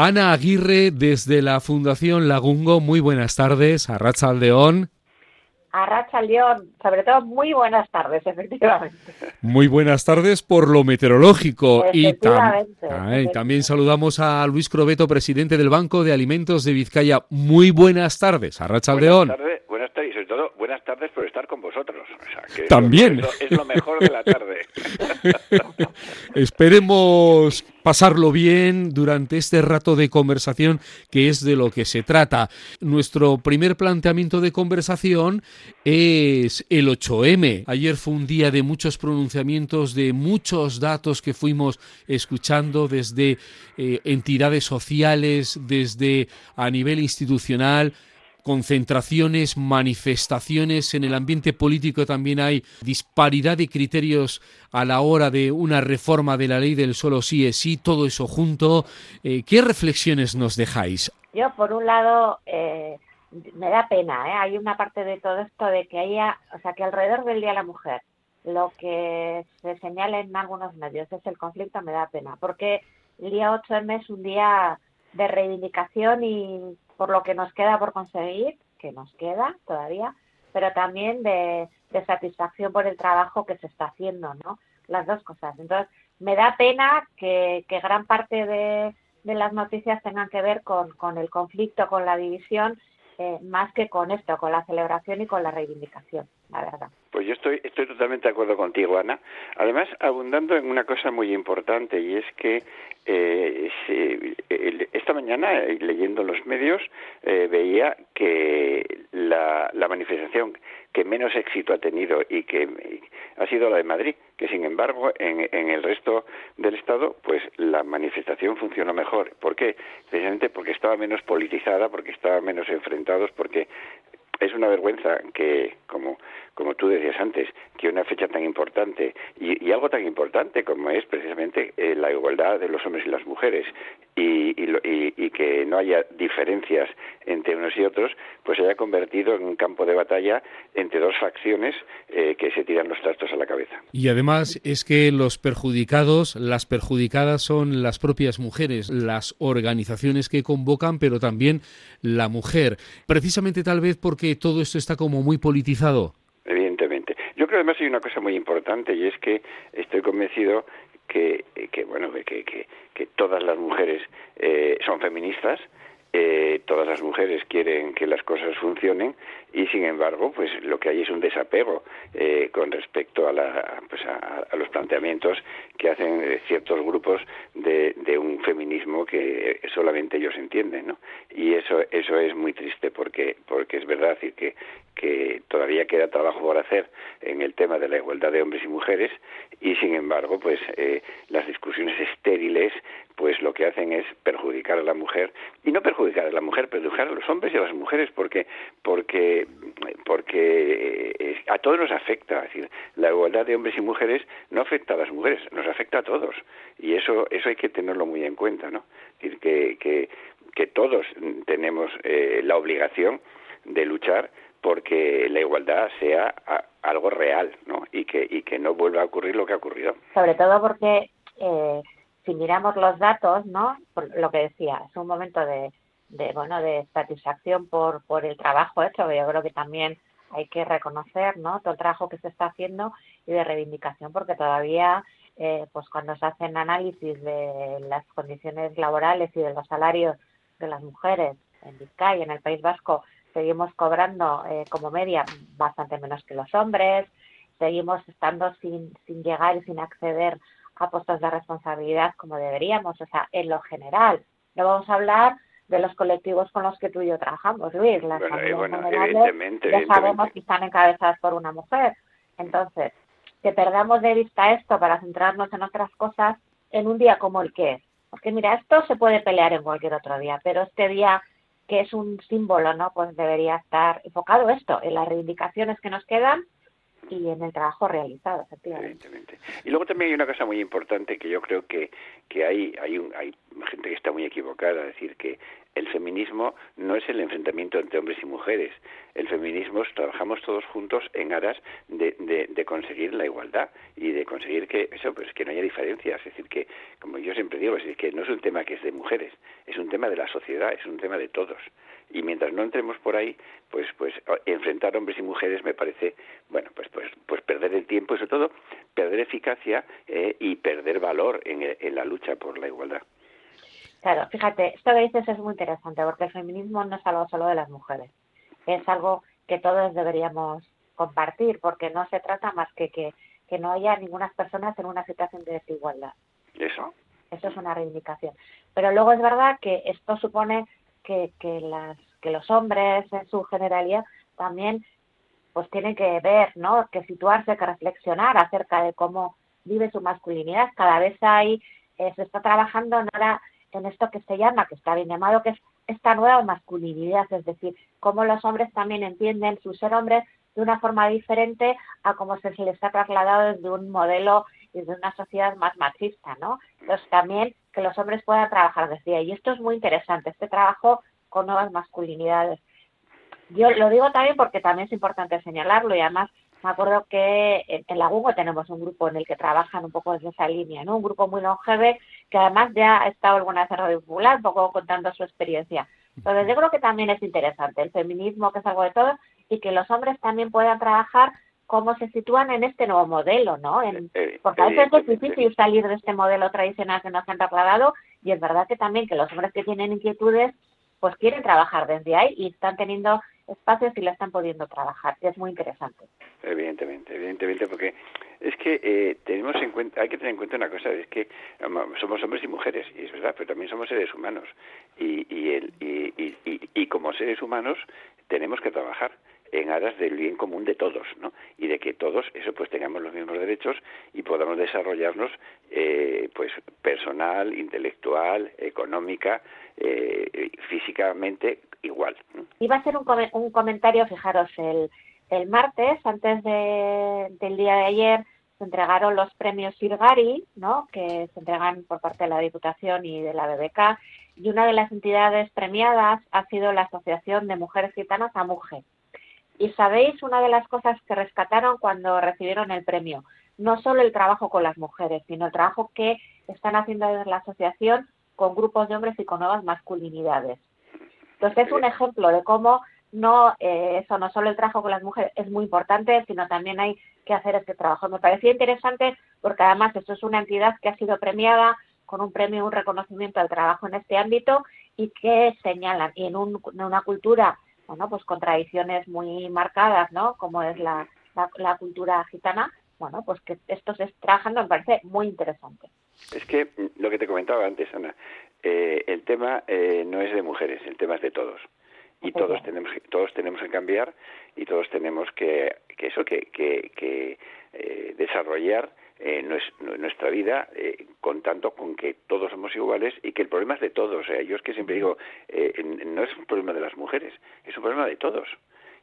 Ana Aguirre desde la Fundación Lagungo, muy buenas tardes, a Racha Aldeón. A Racha León, sobre todo muy buenas tardes, efectivamente. Muy buenas tardes por lo meteorológico. Y, y, también saludamos a Luis Crobeto, presidente del Banco de Alimentos de Vizcaya. Muy buenas tardes, a Racha Aldeón. Buenas todo buenas tardes por estar con vosotros. también. es lo mejor de la tarde. Esperemos pasarlo bien durante este rato de conversación que es de lo que se trata. Nuestro primer planteamiento de conversación es el 8M. Ayer fue un día de muchos pronunciamientos, de muchos datos que fuimos escuchando desde eh, entidades sociales, desde a nivel institucional, concentraciones, manifestaciones, en el ambiente político también hay disparidad de criterios a la hora de una reforma de la ley del solo sí es sí, todo eso junto. Eh, ¿Qué reflexiones nos dejáis? Yo, por un lado, eh, me da pena, ¿eh? hay una parte de todo esto de que haya, o sea, que alrededor del Día de la Mujer, lo que se señala en algunos medios es el conflicto, me da pena, porque el día 8M es un día de reivindicación y por lo que nos queda por conseguir, que nos queda todavía, pero también de, satisfacción por el trabajo que se está haciendo, ¿no? Las dos cosas. Entonces, me da pena que, gran parte de, las noticias tengan que ver con, con el conflicto, con la división eh, más que con esto, con la celebración y con la reivindicación, Pues yo estoy, estoy totalmente de acuerdo contigo, Ana. Además, abundando en una cosa muy importante y es que eh, esta mañana, eh, leyendo los medios, veía que la, manifestación que menos éxito ha tenido y que ha sido la de Madrid, que sin embargo en, en, el resto del Estado pues la manifestación funcionó mejor. ¿Por qué? Precisamente porque estaba menos politizada, porque estaba menos enfrentados, porque es una vergüenza que, como, como tú decías antes, que una fecha tan importante y, algo tan importante como es precisamente eh, la igualdad de los hombres y las mujeres y, y, que no haya diferencias entre unos y otros, pues se haya convertido en un campo de batalla entre dos facciones eh, que se tiran los trastos a la cabeza. Y además es que los perjudicados, las perjudicadas son las propias mujeres, las organizaciones que convocan, pero también la mujer. Precisamente tal vez porque todo esto está como muy politizado. Evidentemente. Yo creo además hay una cosa muy importante y es que estoy convencido que, que bueno que, que, que todas las mujeres eh, son feministas eh, todas las mujeres quieren que las cosas funcionen y sin embargo pues lo que hay es un desapego eh, con respecto a, la, pues a, los planteamientos que hacen eh, ciertos grupos de, de, un feminismo que solamente ellos entienden ¿no? y eso eso es muy triste porque porque es verdad decir que que todavía queda trabajo por hacer en el tema de la igualdad de hombres y mujeres y sin embargo pues las discusiones estériles pues lo que hacen es perjudicar a la mujer y no perjudicar a la mujer, perjudicar a los hombres y a las mujeres porque porque porque eh, a todos nos afecta, es decir, la igualdad de hombres y mujeres no afecta a las mujeres, nos afecta a todos y eso eso hay que tenerlo muy en cuenta, ¿no? Es decir que que, que todos tenemos eh, la obligación de luchar porque la igualdad sea algo real, ¿no? Y que y que no vuelva a ocurrir lo que ha ocurrido. Sobre todo porque eh, si miramos los datos, ¿no? Por lo que decía, es un momento de, de bueno, de satisfacción por, por el trabajo hecho, yo creo que también hay que reconocer, ¿no? Todo el trabajo que se está haciendo y de reivindicación, porque todavía, eh, pues cuando se hacen análisis de las condiciones laborales y de los salarios de las mujeres en Vizcaya, en el País Vasco, seguimos cobrando eh, como media bastante menos que los hombres, seguimos estando sin, sin llegar y sin acceder a puestos de responsabilidad como deberíamos, o sea, en lo general. No vamos a hablar de los colectivos con los que tú y yo trabajamos, Luis. Las bueno, evidentemente, ya sabemos que están encabezadas por una mujer. Entonces, que perdamos de vista esto para centrarnos en otras cosas en un día como el que es. Porque mira, esto se puede pelear en cualquier otro día, pero este día que es un símbolo, ¿no? Pues debería estar enfocado esto, en las reivindicaciones que nos quedan y en el trabajo realizado, efectivamente. Y luego también hay una cosa muy importante que yo creo que, que hay, hay, un, hay gente que está muy equivocada, es decir, que el feminismo no es el enfrentamiento entre hombres y mujeres. El feminismo es, trabajamos todos juntos en aras de, de, conseguir la igualdad y de conseguir que eso pues que no haya diferencias. Es decir, que como yo siempre digo, es que no es un tema que es de mujeres, es un tema de la sociedad, es un tema de todos. Y mientras no entremos por ahí, pues pues enfrentar hombres y mujeres me parece bueno pues pues pues perder el tiempo y sobre todo perder eficacia eh, y perder valor en, en la lucha por la igualdad. Claro, fíjate, esto que dices es muy interesante porque el feminismo no es algo solo de las mujeres, es algo que todos deberíamos compartir porque no se trata más que que, que no haya ninguna persona en una situación de desigualdad. Eso. Eso es una reivindicación. Pero luego es verdad que esto supone que, que, las, que los hombres en su generalidad también pues tienen que ver, ¿no? Que situarse, que reflexionar acerca de cómo vive su masculinidad. Cada vez hay, eh, se está trabajando en ahora en esto que se llama, que está bien llamado, que es esta nueva masculinidad, es decir, cómo los hombres también entienden su ser hombres de una forma diferente a cómo se les ha trasladado desde un modelo y de una sociedad más machista, ¿no? Entonces también que los hombres puedan trabajar desde ahí. Y esto es muy interesante, este trabajo con nuevas masculinidades. Yo lo digo también porque también es importante señalarlo y además me acuerdo que en, la tenemos un grupo en el que trabajan un poco desde esa línea, ¿no? Un grupo muy longeve que además ya ha estado alguna vez en Radio Popular, un poco contando su experiencia. Entonces yo creo que también es interesante el feminismo, que es algo de todo, y que los hombres también puedan trabajar cómo se sitúan en este nuevo modelo, ¿no? En, eh, porque a veces es difícil salir de este modelo tradicional que nos han trasladado y es verdad que también que los hombres que tienen inquietudes pues quieren trabajar desde ahí y están teniendo espacios y la están pudiendo trabajar, es muy interesante. Evidentemente, evidentemente, porque es que eh, tenemos en cuenta, hay que tener en cuenta una cosa, es que somos hombres y mujeres, y es verdad, pero también somos seres humanos, y, y, el, y, y, y como seres humanos tenemos que trabajar en aras del bien común de todos, ¿no? Y de que todos, eso pues tengamos los mismos derechos y podamos desarrollarnos, eh, pues personal, intelectual, económica, eh, físicamente igual. Iba a ser un, un comentario, fijaros, el, el martes, antes de, del día de ayer, se entregaron los premios Sirgari, ¿no? que se entregan por parte de la Diputación y de la BBK, y una de las entidades premiadas ha sido la Asociación de Mujeres Gitanas AMUGE. Y sabéis una de las cosas que rescataron cuando recibieron el premio, no solo el trabajo con las mujeres, sino el trabajo que están haciendo desde la asociación con grupos de hombres y con nuevas masculinidades. Entonces es un ejemplo de cómo no eh, eso no solo el trabajo con las mujeres es muy importante, sino también hay que hacer este trabajo. Me parecía interesante porque además esto es una entidad que ha sido premiada con un premio, un reconocimiento al trabajo en este ámbito y que señalan y en, un, en una cultura bueno, pues con tradiciones muy marcadas, ¿no? Como es la, la, cultura gitana, bueno, pues que esto se está trabajando me parece muy interesante. Es que mm, lo que te comentaba antes, Ana, eh, el tema eh, no es de mujeres, el tema es de todos. Y todos tenemos, todos tenemos que cambiar y todos tenemos que, que eso, que, que, que eh, desarrollar eh, nuestra vida eh, contando con que todos somos iguales y que el problema es de todos. O sea, yo es que siempre digo, eh, no es un problema de las mujeres, es un problema de todos.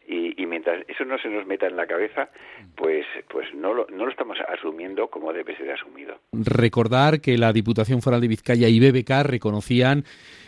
Y, mientras eso no se nos meta en la cabeza, pues, pues no, lo, no lo estamos asumiendo como debe ser asumido. Recordar que la Diputación Foral de Vizcaya y BBK reconocían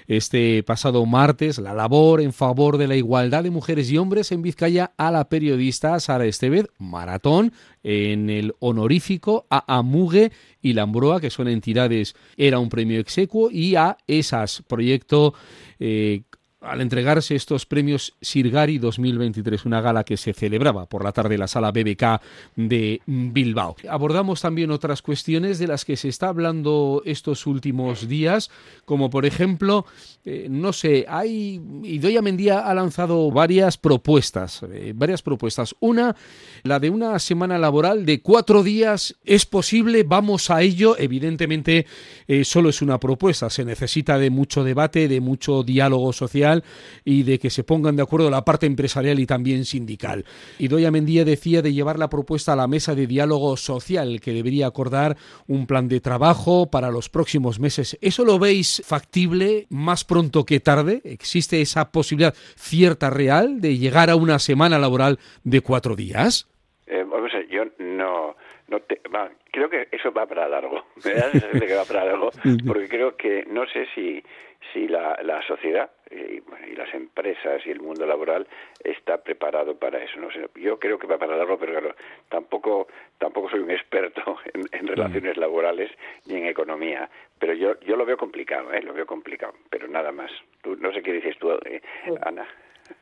este pasado martes la labor en favor de la igualdad de mujeres y hombres en Vizcaya a la periodista Sara Estevez Maratón en el honorífico a Amugue y Lambroa, que son entidades, era un premio execuo, y a ESAS, proyecto eh, al entregarse estos premios Sirgari 2023, una gala que se celebraba por la tarde en la sala BBK de Bilbao. Abordamos también otras cuestiones de las que se está hablando estos últimos días, como por ejemplo, eh, no sé, hay Idoia Mendía ha lanzado varias propuestas, eh, varias propuestas. Una, la de una semana laboral de cuatro días, es posible, vamos a ello. Evidentemente, eh, solo es una propuesta, se necesita de mucho debate, de mucho diálogo social y de que se pongan de acuerdo la parte empresarial y también sindical. Y Doya Mendía decía de llevar la propuesta a la mesa de diálogo social, que debería acordar un plan de trabajo para los próximos meses. ¿Eso lo veis factible más pronto que tarde? ¿Existe esa posibilidad cierta, real, de llegar a una semana laboral de cuatro días? Eh, no te, creo que eso va para largo. Me da la que va para largo, porque creo que no sé si, si la, la sociedad y, y, las empresas y el mundo laboral está preparado para eso. No sé, yo creo que va para largo, pero claro, tampoco, tampoco soy un experto en, relaciones laborales ni en economía. Pero yo, yo lo veo complicado, ¿eh? lo veo complicado, pero nada más. Tú, no sé qué dices tú, eh, Ana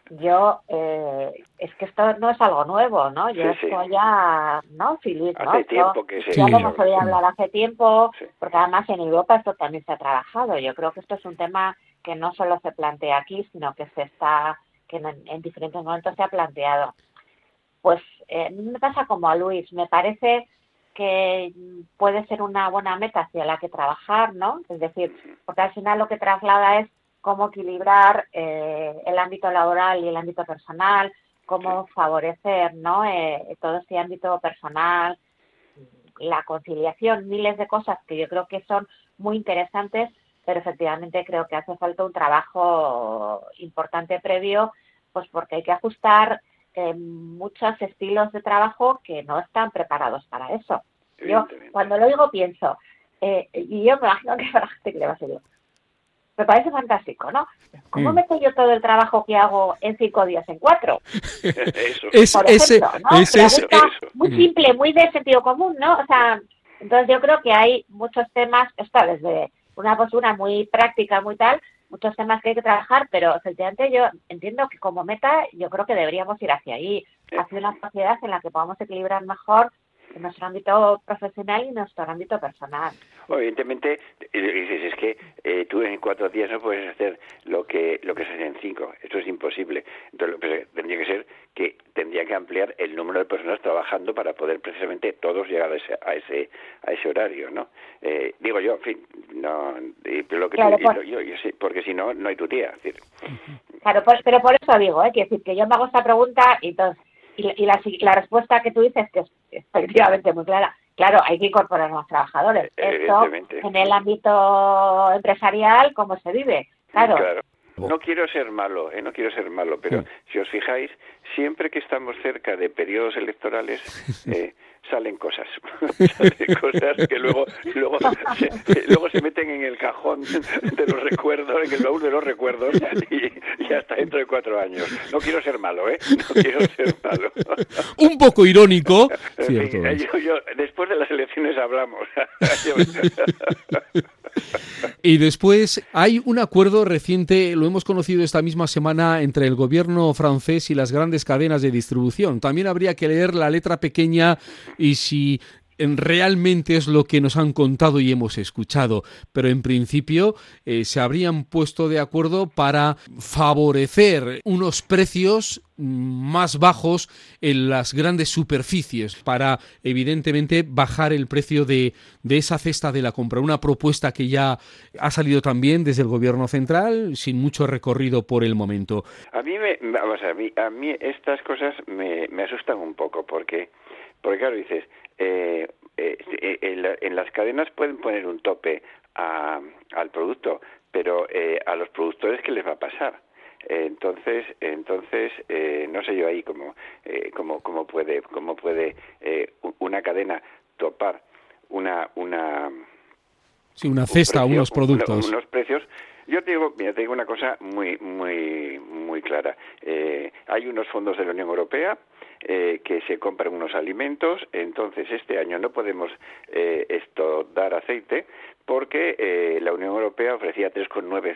yo eh, es que esto no es algo nuevo, ¿no? Yo estoy ya, ¿no? Filipe, ¿no? Hace tiempo que se Ya lo hemos oído hablar hace tiempo, porque además en Europa esto también se ha trabajado. Yo creo que esto es un tema que no solo se plantea aquí, sino que se está, que en, diferentes momentos se ha planteado. Pues eh, me pasa como a Luis, me parece que puede ser una buena meta hacia la que trabajar, ¿no? Es decir, porque al final lo que traslada es cómo equilibrar eh, el ámbito laboral y el ámbito personal, cómo favorecer ¿no? Eh, todo este ámbito personal, la conciliación, miles de cosas que yo creo que son muy interesantes, pero efectivamente creo que hace falta un trabajo importante previo, pues porque hay que ajustar eh, muchos estilos de trabajo que no están preparados para eso. Yo cuando lo digo pienso, y yo me imagino que para gente que le va a ser yo, me parece fantástico, ¿no? ¿Cómo mm. meto yo todo el trabajo que hago en cinco días en cuatro? eso. Es, ese, eso. Muy mm. simple, muy de sentido común, ¿no? O sea, entonces yo creo que hay muchos temas, está desde una postura muy práctica, muy tal, muchos temas que hay que trabajar, pero efectivamente yo entiendo que como meta yo creo que deberíamos ir hacia ahí, hacia una sociedad en la que podamos equilibrar mejor en nuestro ámbito profesional y en nuestro ámbito personal. Evidentemente, dices, es que eh, tú en cuatro días no puedes hacer lo que lo que se hace en cinco. Esto es imposible. Entonces, pues, tendría que ser que tendría que ampliar el número de personas trabajando para poder precisamente todos llegar a ese a ese, a ese horario, ¿no? Eh, digo yo, en fin, no, lo que pues yo, yo, porque si no, no hay tu tía. Claro, pues, pero por eso digo, ¿eh? que decir que yo me hago esta pregunta y entonces y, la, la, respuesta que tú dices, que es efectivamente muy clara, claro, hay que incorporar más trabajadores. Esto en el ámbito empresarial, ¿cómo se vive? Claro. No quiero ser malo, eh, no quiero ser malo, pero si os fijáis, siempre que estamos cerca de periodos electorales, eh, salen cosas, salen cosas que luego luego se, luego se meten en el cajón de los recuerdos, en el baúl de los recuerdos y, hasta dentro de cuatro años. No quiero ser malo, ¿eh? No quiero ser malo. Un poco irónico. después de las elecciones hablamos. Y después hay un acuerdo reciente, lo hemos conocido esta misma semana, entre el gobierno francés y las grandes cadenas de distribución. También habría que leer la letra pequeña y si realmente es lo que nos han contado y hemos escuchado, pero en principio eh, se habrían puesto de acuerdo para favorecer unos precios más bajos en las grandes superficies para evidentemente bajar el precio de, de esa cesta de la compra. Una propuesta que ya ha salido también desde el gobierno central sin mucho recorrido por el momento. A mí, me, a, a estas cosas me asustan un poco porque, porque claro, dices, eh, eh, en, las cadenas pueden poner un tope al producto, pero eh, a los productores qué les va a pasar. entonces, entonces no sé yo ahí cómo, cómo, cómo puede, cómo puede una cadena topar una una sí, una cesta, unos productos, unos precios yo te digo, mira, te digo una cosa muy, muy, muy clara. hay unos fondos de la Unión Europea eh, que se compran unos alimentos, entonces este año no podemos eh, dar aceite porque eh, la Unión Europea ofrecía 3,9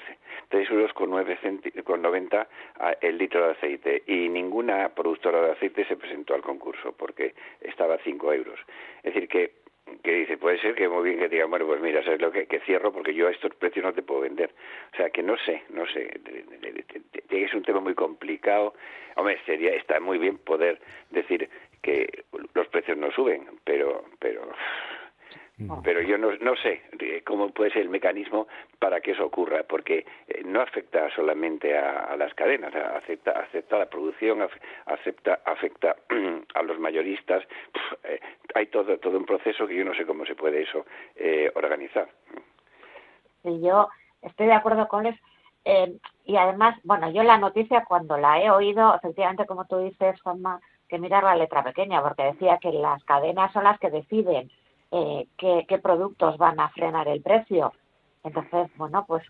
3 euros con, 9 con 90 el litro de aceite y ninguna productora de aceite se presentó al concurso porque estaba a 5 euros. Es decir, que que dice, puede ser que muy bien que diga, bueno, pues mira, ¿sabes lo que, cierro? Porque yo a estos precios no te puedo vender. O sea, que no sé, no sé, es un tema muy complicado. Hombre, sería, está muy bien poder decir que los precios no suben, pero, pero pero yo no, no sé cómo puede ser el mecanismo para que eso ocurra, porque eh, no afecta solamente a, las cadenas, afecta, afecta a la producción, afecta, afecta a los mayoristas. Eh, hay todo, todo un proceso que yo no sé cómo se puede eso eh, organizar. Sí, yo estoy de acuerdo con él. y además, bueno, yo la noticia cuando la he oído, efectivamente, como tú dices, Juanma, que mirar la letra pequeña, porque decía que las cadenas son las que deciden eh, qué, qué productos van a frenar el precio. Entonces, bueno, pues,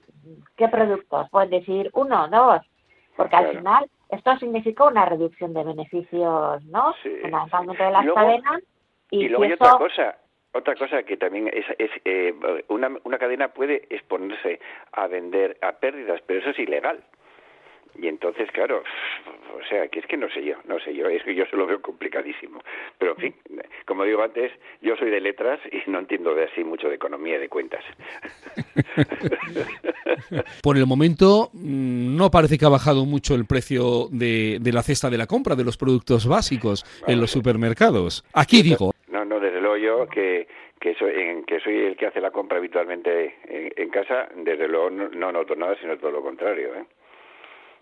¿qué productos? Pueden decir uno, dos, porque al final esto significa una reducción de beneficios, ¿no? Fundamentalmente de las cadenas. Y, luego hay otra cosa, otra cosa que también es, es eh, una, una cadena puede exponerse a vender a pérdidas, pero eso es ilegal. Y entonces, claro, o sea, que es que no sé yo, no sé yo, es que yo se lo veo complicadísimo. Pero, en fin, como digo antes, yo soy de letras y no entiendo de así mucho de economía y de cuentas. Por el momento, mm, no parece que ha bajado mucho el precio de, de la cesta de la compra de los productos básicos en los supermercados. Aquí digo. No, no, desde luego yo que que soy, en, que soy el que hace la compra habitualmente en, casa, desde luego no, no, noto nada, sino todo lo contrario. ¿eh?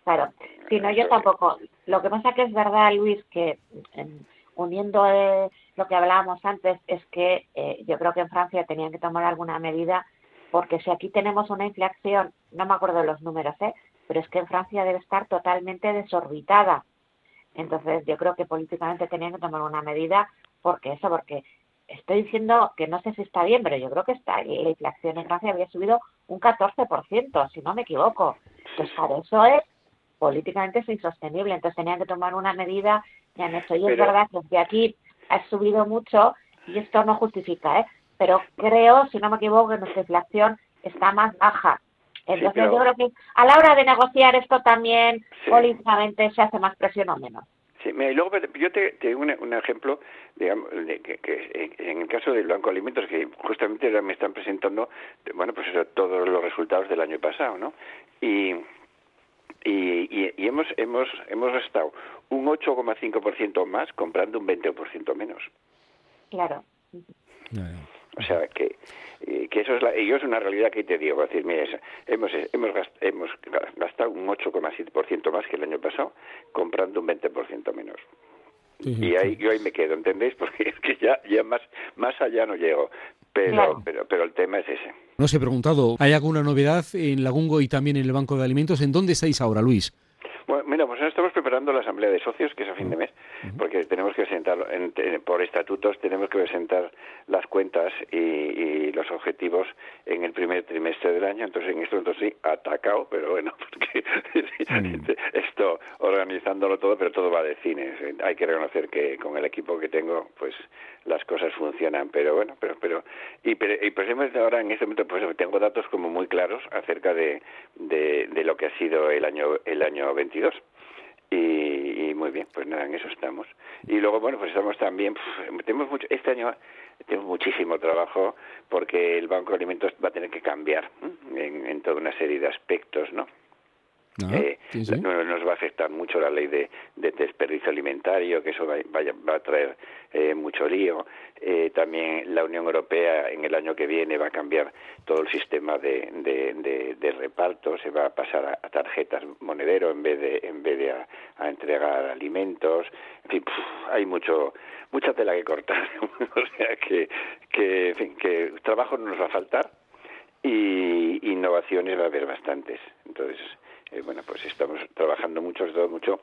Claro, si no, yo tampoco. Lo que pasa que es verdad, Luis, que uniendo eh, lo que hablábamos antes, es que eh, yo creo que en Francia tenían que tomar alguna medida, porque si aquí tenemos una inflación, no me acuerdo los números, ¿eh? pero es que en Francia debe estar totalmente desorbitada. Entonces, yo creo que políticamente tenían que tomar una medida, porque eso, porque estoy diciendo que no sé si está bien, pero yo creo que está. La inflación en Francia había subido un 14%, si no me equivoco. Entonces, para eso es políticamente es insostenible. Entonces tenían que tomar una medida y han hecho. Y es verdad que aquí ha subido mucho y esto no justifica, ¿eh? Pero creo, si no me equivoco, que nuestra inflación está más baja. Entonces yo creo que a la hora de negociar esto también políticamente se hace más presión o menos. Sí, y luego yo te, te un, un, ejemplo, digamos, de que, que, en el caso del Banco de Alimentos, que justamente me están presentando, bueno, pues eso, todos los resultados del año pasado, ¿no? Y, y, y, hemos hemos hemos estado un 8,5% más comprando un 20% menos. Claro. O sea que, eh, que eso es la, es una realidad que te digo. decir, mira, hemos hemos hemos gastado un 8,7% más que el año pasado comprando un 20% menos. y ahí yo ahí me quedo, ¿entendéis? Porque es que ya ya más más allá no llego. Pero, pero, pero el tema es ese. No se he preguntado, ¿hay alguna novedad en Lagungo y también en el Banco de Alimentos? ¿En dónde estáis ahora, Luis? Mira, pues estamos preparando la asamblea de socios, que es a fin de mes, porque tenemos que presentar, por estatutos, tenemos que presentar las cuentas y, los objetivos en el primer trimestre del año. Entonces, en esto, entonces sí, atacado, pero bueno, porque esto organizándolo todo, pero todo va de cine. Hay que reconocer que con el equipo que tengo, pues las cosas funcionan, pero bueno, pero pero y, pero, y pues ahora en este momento pues tengo datos como muy claros acerca de, de, de lo que ha sido el año el año 22 y, y, muy bien, pues nada, en eso estamos. Y luego, bueno, pues estamos también, tenemos mucho, este año tenemos muchísimo trabajo porque el Banco de Alimentos va a tener que cambiar en, en toda una serie de aspectos, ¿no? Eh, nos va a afectar mucho la ley de, desperdicio alimentario, que eso va, va a traer eh, mucho lío. Eh, también la Unión Europea en el año que viene va a cambiar todo el sistema de, de, reparto, se va a pasar a, tarjetas monedero en vez de en vez de a, entregar alimentos. En fin, hay mucho mucha tela que cortar. o sea que que, en fin, que trabajo no nos va a faltar y innovaciones va a haber bastantes. Entonces eh, bueno, pues estamos trabajando mucho, mucho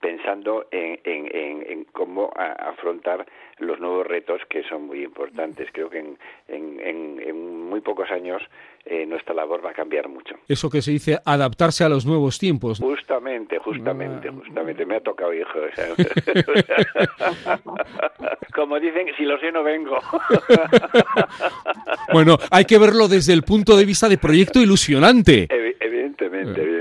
pensando en, en, en, cómo afrontar los nuevos retos que son muy importantes. Creo que en, muy pocos años eh, nuestra labor va a cambiar mucho. Eso que se dice adaptarse a los nuevos tiempos. Justamente, justamente, ah. justamente. Me ha tocado, hijo. como dicen, si lo sé no vengo. bueno, hay que verlo desde el punto de vista de proyecto ilusionante. evidentemente, evidentemente.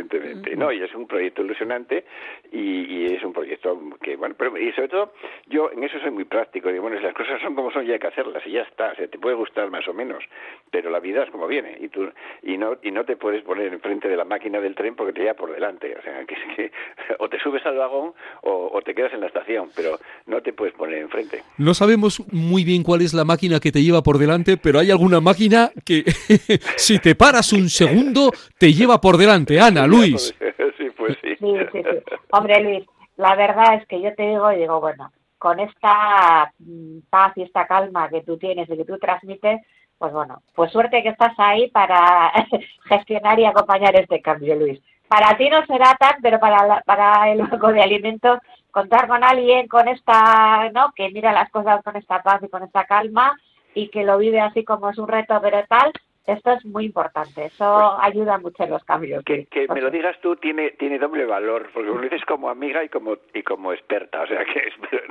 No, y es un proyecto ilusionante y, es un proyecto que, bueno, pero, y sobre todo, yo en eso soy muy práctico. Digo, bueno, si las cosas son como son, ya hay que hacerlas y ya está. O sea, te puede gustar más o menos, pero la vida es como viene y tú y no y no te puedes poner enfrente de la máquina del tren porque te lleva por delante. O sea, que, que o te subes al vagón o, o te quedas en la estación, pero no te puedes poner enfrente. No sabemos muy bien cuál es la máquina que te lleva por delante, pero hay alguna máquina que si te paras un segundo te lleva por delante. Ana, Luis. Sí, pues sí. Sí, sí, sí. Hombre, Luis, la verdad es que yo te digo y digo, bueno, con esta mm, paz y esta calma que tú tienes y que tú transmites, pues bueno, pues suerte que estás ahí para gestionar y acompañar este cambio, Luis. para ti no será tan, pero para, para el banco de alimentos, contar con alguien con esta, ¿no? Que mira las cosas con esta paz y con esta calma y que lo vive así como es un reto, pero tal, esto es muy importante, eso pues ayuda mucho en los cambios. Que, que me lo digas tú tiene tiene doble valor, porque lo dices como amiga y como y como experta, o sea que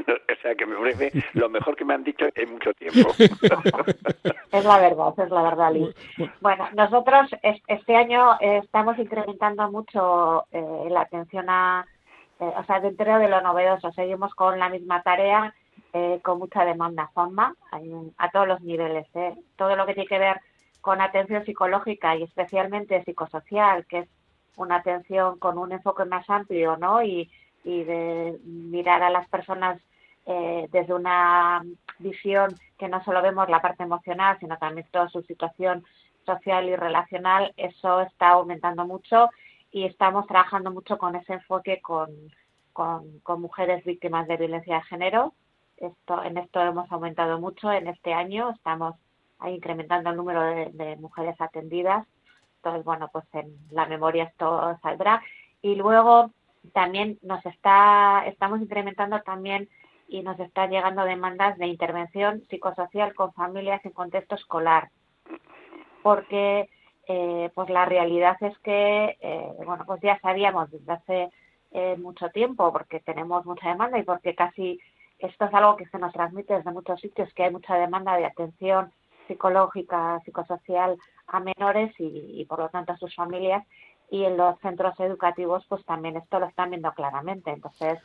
o sea que me ofrece lo mejor que me han dicho en mucho tiempo. es la verdad, es la verdad, Liz. Bueno, nosotros este año estamos incrementando mucho eh, la atención a, eh, o sea, dentro de lo novedoso, seguimos con la misma tarea, eh, con mucha demanda, Juanma, a todos los niveles, todo lo que tiene que ver con atención psicológica y especialmente psicosocial, que es una atención con un enfoque más amplio, ¿no? Y, de mirar a las personas eh, desde una visión que no solo vemos la parte emocional, sino también toda su situación social y relacional, eso está aumentando mucho y estamos trabajando mucho con ese enfoque con, con, con mujeres víctimas de violencia de género. Esto, en esto hemos aumentado mucho en este año, estamos incrementando el número de, mujeres atendidas. Entonces, bueno, pues en la memoria esto saldrá. Y luego también nos está, estamos incrementando también y nos están llegando demandas de intervención psicosocial con familias en contexto escolar. Porque eh, pues la realidad es que, eh, bueno, pues ya sabíamos desde hace eh, mucho tiempo, porque tenemos mucha demanda y porque casi esto es algo que se nos transmite desde muchos sitios, que hay mucha demanda de atención psicológica, psicosocial a menores y, por lo tanto a sus familias y en los centros educativos pues también esto lo están viendo claramente. Entonces,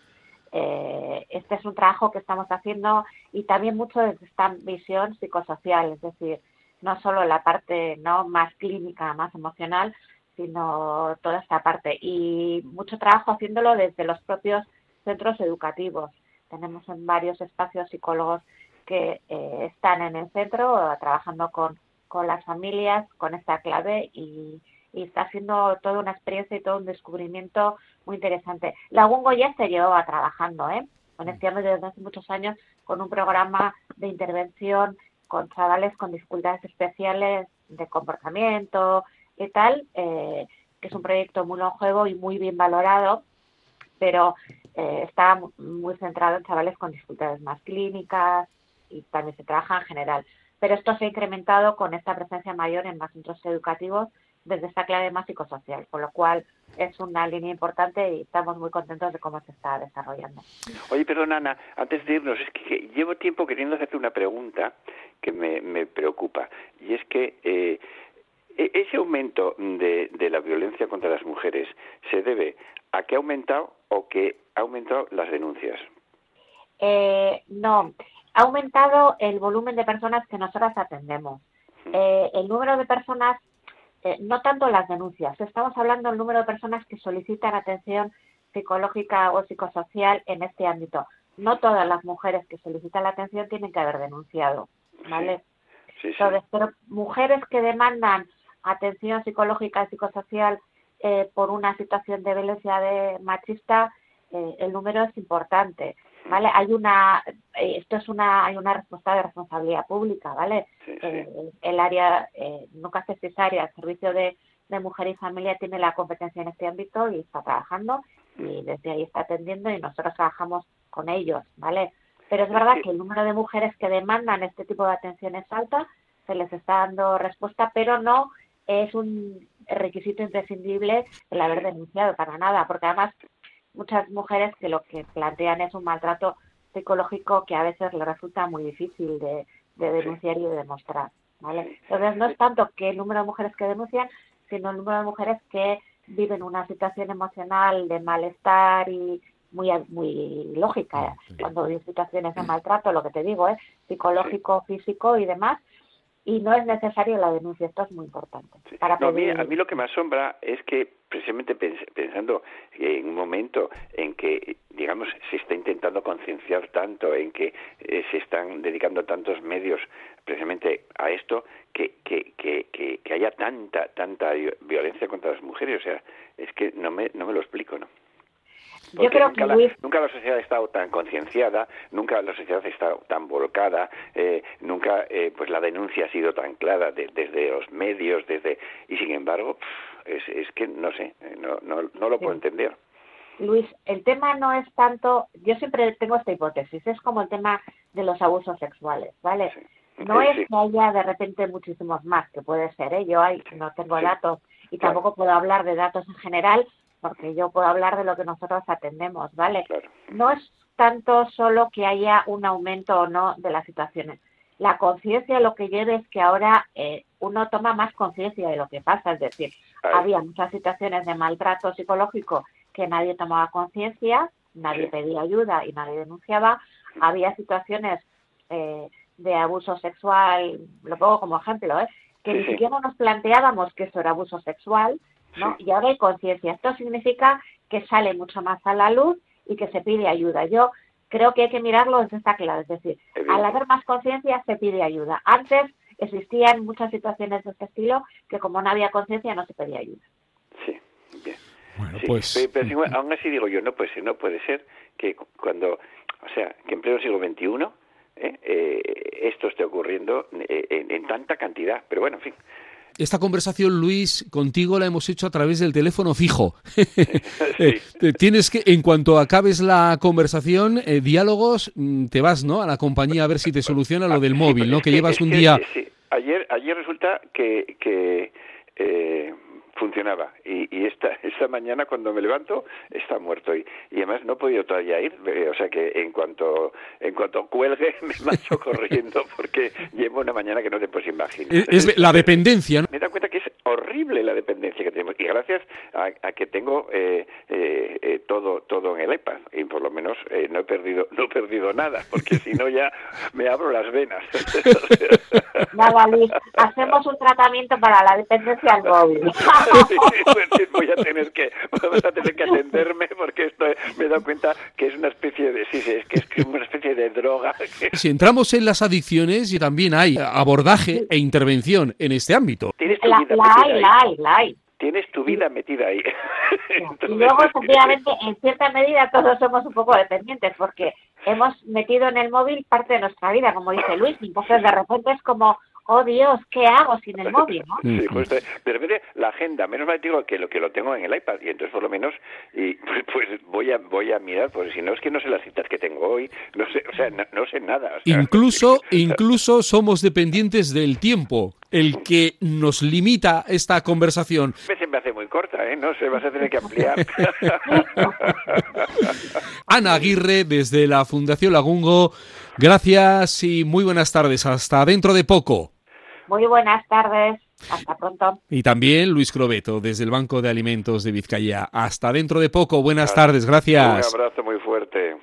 eh, este es un trabajo que estamos haciendo y también mucho desde esta visión psicosocial, es decir, no solo la parte no más clínica, más emocional, sino toda esta parte y mucho trabajo haciéndolo desde los propios centros educativos. Tenemos en varios espacios psicólogos que eh, están en el centro trabajando con, con las familias, con esta clave y, está haciendo toda una experiencia y todo un descubrimiento muy interesante. La UNGO ya se llevaba trabajando, ¿eh? con este desde hace muchos años con un programa de intervención con chavales con dificultades especiales de comportamiento y tal, eh, que es un proyecto muy longevo y muy bien valorado, pero eh, está muy centrado en chavales con dificultades más clínicas, y también se trabaja en general. Pero esto se ha incrementado con esta presencia mayor en más centros educativos desde esta clave más psicosocial, con lo cual es una línea importante y estamos muy contentos de cómo se está desarrollando. Oye, perdón, Ana, antes de irnos, es que llevo tiempo queriendo hacerte una pregunta que me, me preocupa, y es que eh, e-, ese aumento de, de la violencia contra las mujeres se debe a que ha aumentado o que ha aumentado las denuncias. Eh, no, ha aumentado el volumen de personas que nosotras atendemos. Eh, el número de personas, eh, no tanto las denuncias, estamos hablando del número de personas que solicitan atención psicológica o psicosocial en este ámbito. No todas las mujeres que solicitan la atención tienen que haber denunciado, ¿vale? pero mujeres que demandan atención psicológica y psicosocial eh, por una situación de violencia de machista, el número es importante. ¿Vale? Hay una, eh, esto es una, hay una respuesta de responsabilidad pública, ¿vale? El, área, eh, nunca se cesárea, el servicio de, de mujer y familia tiene la competencia en este ámbito y está trabajando y desde ahí está atendiendo y nosotros trabajamos con ellos, ¿vale? Pero es verdad que el número de mujeres que demandan este tipo de atención es alta, se les está dando respuesta, pero no es un requisito imprescindible el haber denunciado para nada, porque además muchas mujeres que lo que plantean es un maltrato psicológico que a veces le resulta muy difícil de, denunciar y de demostrar. ¿vale? Entonces no es tanto que el número de mujeres que denuncian, sino el número de mujeres que viven una situación emocional de malestar y muy muy lógica. Cuando hay situaciones de maltrato, lo que te digo, es psicológico, físico y demás, y no es necesario la denuncia, esto es muy importante. Para a, mí, lo que me asombra es que precisamente pensando en un momento en que, digamos, se está intentando concienciar tanto, en que eh, se están dedicando tantos medios precisamente a esto, que, que, que, que, haya tanta, tanta violencia contra las mujeres. O sea, es que no me, no me lo explico, ¿no? Yo creo nunca, que la, nunca la sociedad ha estado tan concienciada, nunca la sociedad ha estado tan volcada, eh, nunca eh, pues la denuncia ha sido tan clara desde los medios, desde y sin embargo Es, es que no sé, no, no, no lo puedo entender. Luis, el tema no es tanto, yo siempre tengo esta hipótesis, es como el tema de los abusos sexuales, ¿vale? No es que haya de repente muchísimos más, que puede ser, ¿eh? yo hay, no tengo datos y tampoco puedo hablar de datos en general, porque yo puedo hablar de lo que nosotros atendemos, ¿vale? No es tanto solo que haya un aumento o no de las situaciones. La conciencia lo que lleva es que ahora eh, uno toma más conciencia de lo que pasa, es decir, había muchas situaciones de maltrato psicológico que nadie tomaba conciencia, nadie pedía ayuda y nadie denunciaba. Había situaciones eh, de abuso sexual, lo pongo como ejemplo, ¿eh? que ni siquiera nos planteábamos que eso era abuso sexual, ¿no? Y ahora hay conciencia. Esto significa que sale mucho más a la luz y que se pide ayuda. Yo creo que hay que mirarlo desde esta clave, es decir, al haber más conciencia se pide ayuda. Antes existían muchas situaciones de este estilo que como no había conciencia no se pedía ayuda. Sí, bien. Bueno, pues... Pero, aún así digo yo, no, pues no puede ser que cuando, o sea, que en pleno siglo XXI ¿eh? Eh, esto esté ocurriendo eh, en, tanta cantidad. Pero bueno, en fin. Esta conversación, Luis, contigo la hemos hecho a través del teléfono fijo. Tienes que, en cuanto acabes la conversación, diálogos, mm, te vas, ¿no? A la compañía a ver si te soluciona lo del móvil, ¿no? Que llevas un día. Ayer, ayer resulta que, que funcionaba. Y, y, esta esta mañana cuando me levanto está muerto. Y, y además no he podido todavía ir eh, o sea que en cuanto en cuanto cuelgue me marcho corriendo porque llevo una mañana que no te puedes imaginar. Es, la dependencia ¿no? me da cuenta que es horrible la dependencia que tenemos. Y gracias a, que tengo eh, eh, todo todo en el iPad. Y por lo menos no he perdido no he perdido nada porque si no ya me abro las venas. Nada Luis. Hacemos un tratamiento para la dependencia al móvil voy a tener que a tener que atenderme porque esto me he dado cuenta que es una especie de sí, es que es una especie de droga. Si entramos en las adicciones y también hay abordaje e intervención en este ámbito. La, hay, la hay, la hay tienes tu vida metida ahí. y luego, efectivamente, en cierta medida todos somos un poco dependientes porque hemos metido en el móvil parte de nuestra vida, como dice Luis, entonces de repente es como oh Dios, ¿qué hago sin el móvil? ¿no? Sí, pues de repente la agenda, menos mal digo que lo que lo tengo en el iPad y entonces por lo menos y pues, pues voy a voy a mirar, porque si no es que no sé las citas que tengo hoy, no sé, o sea, no, sé nada. incluso incluso somos dependientes del tiempo, el que nos limita esta conversación. A veces me hace muy corta, ¿eh? No sé, vas a tener que ampliar. Ana Aguirre desde la Fundación Lagungo, gracias y muy buenas tardes. Hasta dentro de poco. Muy buenas tardes. Hasta pronto. Y también Luis Crobeto, desde el Banco de Alimentos de Vizcaya. Hasta dentro de poco. Buenas tardes. Gracias. Un abrazo muy fuerte.